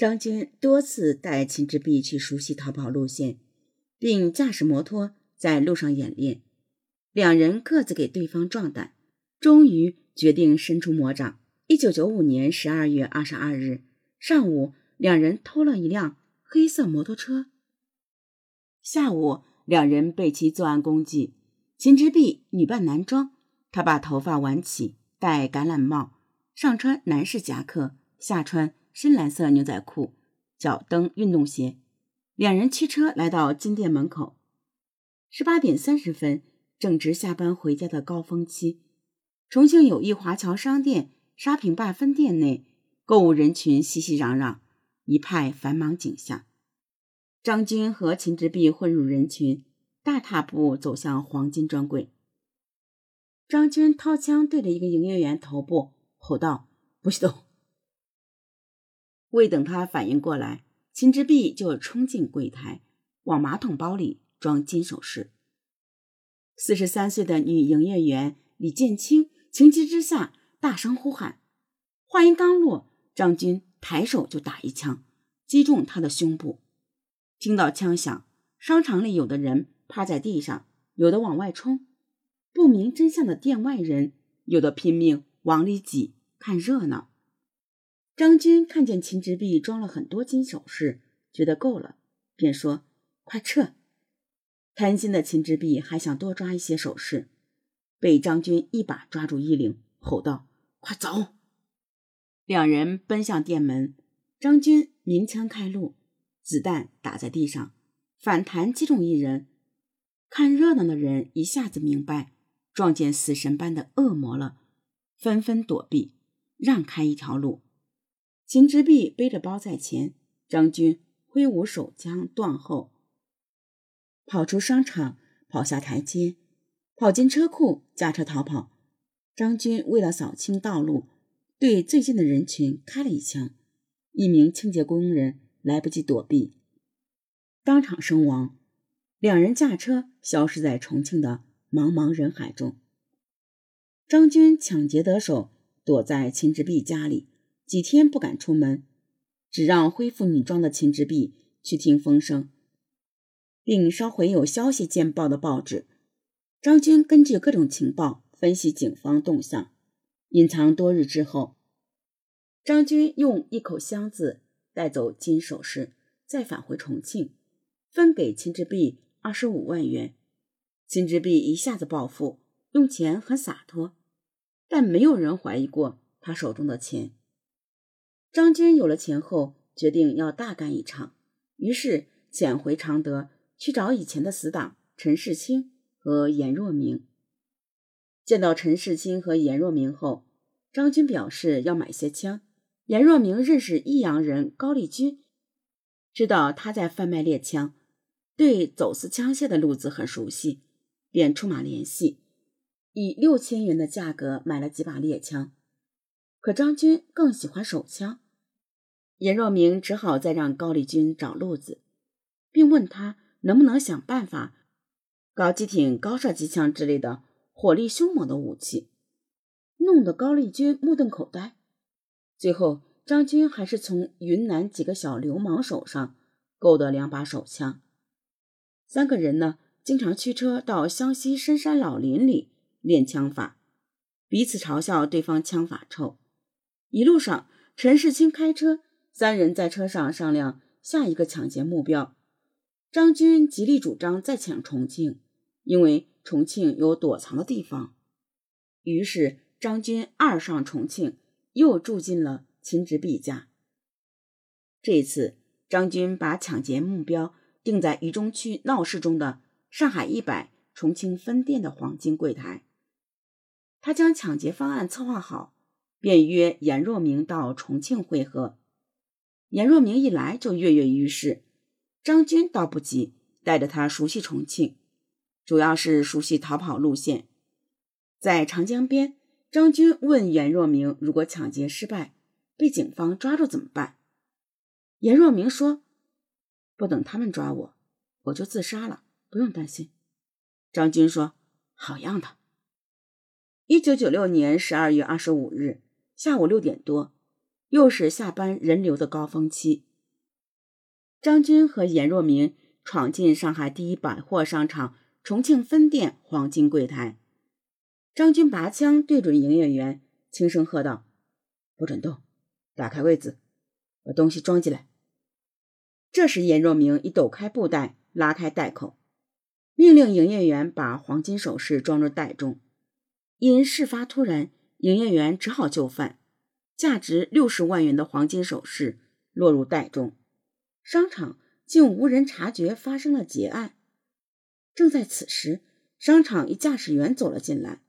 张军多次带秦之碧去熟悉逃跑路线，并驾驶摩托在路上演练。两人各自给对方壮胆，终于决定伸出魔掌。一九九五年十二月二十二日上午，两人偷了一辆黑色摩托车。下午，两人备齐作案工具。秦之碧女扮男装，她把头发挽起，戴橄榄帽，上穿男士夹克，下穿深蓝色牛仔裤，脚蹬运动鞋。两人驱车来到金店门口。十八点三十分。正值下班回家的高峰期，重庆友谊华侨商店沙坪坝分店内，购物人群熙熙攘攘，一派繁忙景象。张军和秦之璧混入人群，大踏步走向黄金专柜。张军掏枪对着一个营业员头部吼道：“不许动！”未等他反应过来，秦之璧就冲进柜台，往马桶包里装金首饰。四十三岁的女营业员李建清情急之下大声呼喊，话音刚落，张军抬手就打一枪，击中她的胸部。听到枪响，商场里有的人趴在地上，有的往外冲。不明真相的店外人有的拼命往里挤，看热闹。张军看见秦之璧装了很多金首饰，觉得够了，便说：“快撤。”贪心的秦之璧还想多抓一些首饰，被张军一把抓住衣领，吼道：“快走！”两人奔向店门，张军鸣枪开路，子弹打在地上，反弹击中一人。看热闹的人一下子明白，撞见死神般的恶魔了，纷纷躲避，让开一条路。秦之璧背着包在前，张军挥舞手枪断后。跑出商场，跑下台阶，跑进车库，驾车逃跑。张军为了扫清道路，对最近的人群开了一枪，一名清洁工人来不及躲避，当场身亡。两人驾车消失在重庆的茫茫人海中。张军抢劫得手，躲在秦之璧家里，几天不敢出门，只让恢复女装的秦之璧去听风声。并烧毁有消息见报的报纸。张军根据各种情报分析警方动向，隐藏多日之后，张军用一口箱子带走金首饰，再返回重庆，分给秦之璧二十五万元。秦之璧一下子暴富，用钱很洒脱，但没有人怀疑过他手中的钱。张军有了钱后，决定要大干一场，于是潜回常德。去找以前的死党陈世清和严若明。见到陈世清和严若明后，张军表示要买些枪。严若明认识益阳人高丽军，知道他在贩卖猎枪，对走私枪械的路子很熟悉，便出马联系，以六千元的价格买了几把猎枪。可张军更喜欢手枪，严若明只好再让高丽军找路子，并问他。能不能想办法搞几挺高射机枪之类的火力凶猛的武器？弄得高丽军目瞪口呆。最后，张军还是从云南几个小流氓手上购得两把手枪。三个人呢，经常驱车到湘西深山老林里练枪法，彼此嘲笑对方枪法臭。一路上，陈世清开车，三人在车上商量下一个抢劫目标。张军极力主张再抢重庆，因为重庆有躲藏的地方。于是张军二上重庆，又住进了秦之璧家。这次张军把抢劫目标定在渝中区闹市中的上海一百重庆分店的黄金柜台。他将抢劫方案策划好，便约严若明到重庆会合。严若明一来就跃跃欲试。张军倒不急，带着他熟悉重庆，主要是熟悉逃跑路线。在长江边，张军问严若明：“如果抢劫失败，被警方抓住怎么办？”严若明说：“不等他们抓我，我就自杀了，不用担心。”张军说：“好样的！”一九九六年十二月二十五日下午六点多，又是下班人流的高峰期。张军和严若明闯进上海第一百货商场重庆分店黄金柜台。张军拔枪对准营业员，轻声喝道：“不准动，打开柜子，把东西装进来。”这时，严若明已抖开布袋，拉开袋口，命令营业员把黄金首饰装入袋中。因事发突然，营业员只好就范，价值六十万元的黄金首饰落入袋中。商场竟无人察觉发生了劫案。正在此时，商场一驾驶员走了进来，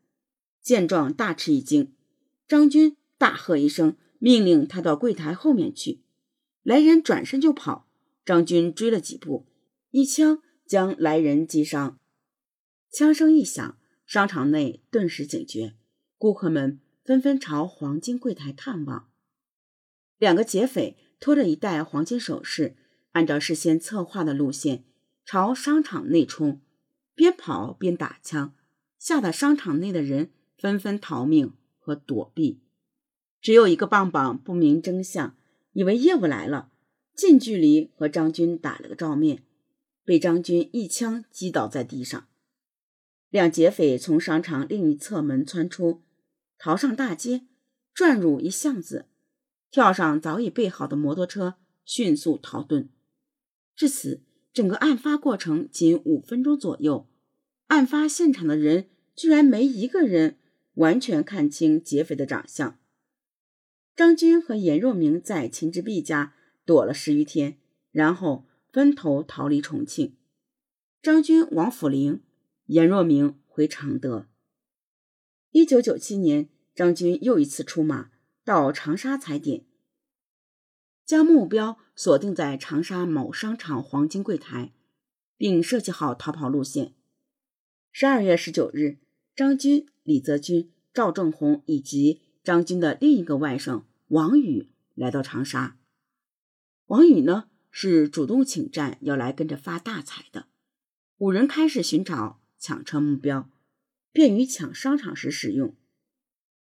见状大吃一惊。张军大喝一声，命令他到柜台后面去。来人转身就跑，张军追了几步，一枪将来人击伤。枪声一响，商场内顿时警觉，顾客们纷纷朝黄金柜台探望。两个劫匪拖着一袋黄金首饰。按照事先策划的路线朝商场内冲，边跑边打枪，吓得商场内的人纷纷逃命和躲避。只有一个棒棒不明真相，以为业务来了，近距离和张军打了个照面，被张军一枪击倒在地上。两劫匪从商场另一侧门窜出，逃上大街，转入一巷子，跳上早已备好的摩托车，迅速逃遁。至此，整个案发过程仅五分钟左右。案发现场的人居然没一个人完全看清劫匪的长相。张军和严若明在秦志碧家躲了十余天，然后分头逃离重庆。张军往抚陵，严若明回常德。一九九七年，张军又一次出马到长沙踩点。将目标锁定在长沙某商场黄金柜台，并设计好逃跑路线。十二月十九日，张军、李泽军、赵正红以及张军的另一个外甥王宇来到长沙。王宇呢是主动请战，要来跟着发大财的。五人开始寻找抢车目标，便于抢商场时使用。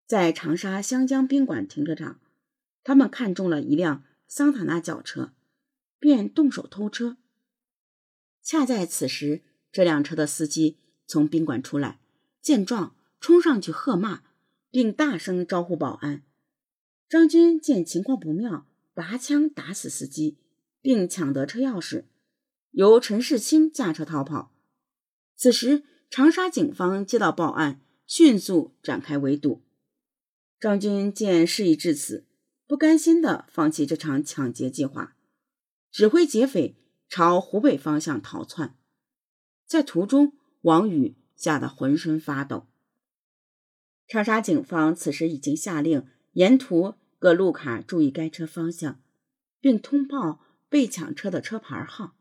在长沙湘江宾馆停车场，他们看中了一辆。桑塔纳轿车，便动手偷车。恰在此时，这辆车的司机从宾馆出来，见状冲上去喝骂，并大声招呼保安。张军见情况不妙，拔枪打死司机，并抢得车钥匙，由陈世清驾车逃跑。此时，长沙警方接到报案，迅速展开围堵。张军见事已至此。不甘心的放弃这场抢劫计划，指挥劫匪朝湖北方向逃窜。在途中，王宇吓得浑身发抖。长沙警方此时已经下令沿途各路卡注意该车方向，并通报被抢车的车牌号。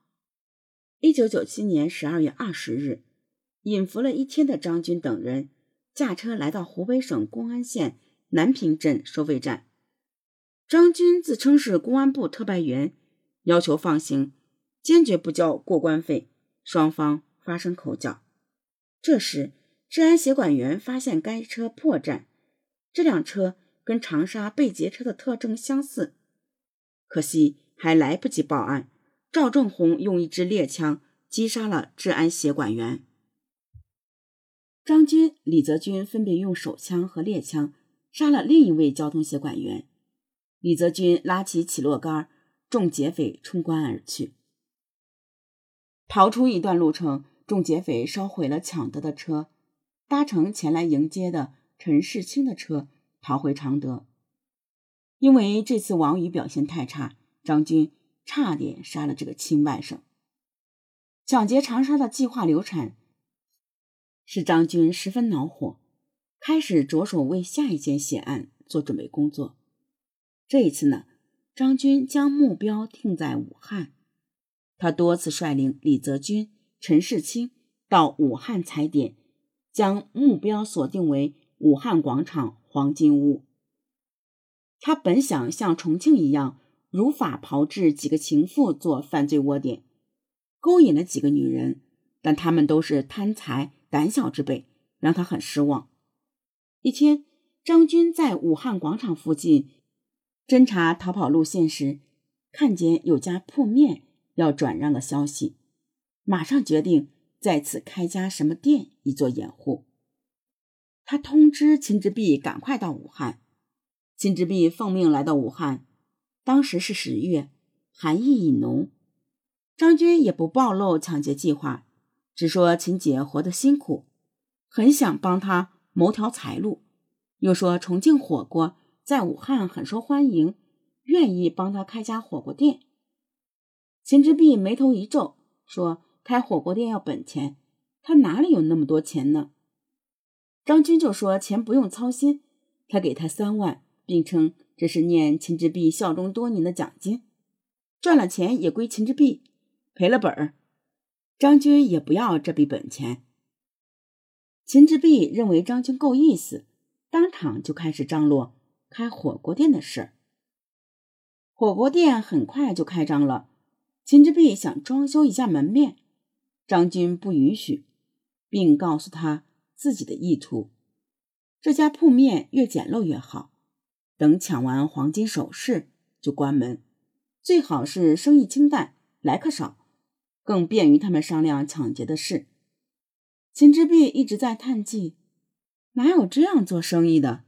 一九九七年十二月二十日，隐伏了一天的张军等人驾车来到湖北省公安县南平镇收费站。张军自称是公安部特派员，要求放行，坚决不交过关费，双方发生口角。这时，治安协管员发现该车破绽，这辆车跟长沙被劫车的特征相似，可惜还来不及报案，赵正红用一支猎枪击杀了治安协管员。张军、李泽军分别用手枪和猎枪杀了另一位交通协管员。李泽军拉起起落杆，众劫匪冲关而去。逃出一段路程，众劫匪烧毁了抢得的车，搭乘前来迎接的陈世清的车逃回常德。因为这次王宇表现太差，张军差点杀了这个亲外甥。抢劫长沙的计划流产，使张军十分恼火，开始着手为下一件血案做准备工作。这一次呢，张军将目标定在武汉，他多次率领李泽军、陈世清到武汉踩点，将目标锁定为武汉广场黄金屋。他本想像重庆一样如法炮制几个情妇做犯罪窝点，勾引了几个女人，但他们都是贪财胆小之辈，让他很失望。一天，张军在武汉广场附近。侦查逃跑路线时，看见有家铺面要转让的消息，马上决定在此开家什么店以作掩护。他通知秦之璧赶快到武汉。秦之璧奉命来到武汉，当时是十月，寒意已浓。张军也不暴露抢劫计划，只说秦姐活得辛苦，很想帮她谋条财路，又说重庆火锅在武汉很受欢迎，愿意帮她开家火锅店。秦之弼眉头一皱，说：“开火锅店要本钱，他哪里有那么多钱呢？”张军就说：“钱不用操心，他给他三万，并称这是念秦之弼效忠多年的奖金，赚了钱也归秦之弼，赔了本儿，张军也不要这笔本钱。”秦之碧认为张军够意思，当场就开始张罗开火锅店的事。火锅店很快就开张了，秦之碧想装修一下门面，张军不允许，并告诉他。自己的意图，这家铺面越简陋越好。等抢完黄金首饰就关门，最好是生意清淡，来客少，更便于他们商量抢劫的事。秦之璧一直在叹气，哪有这样做生意的？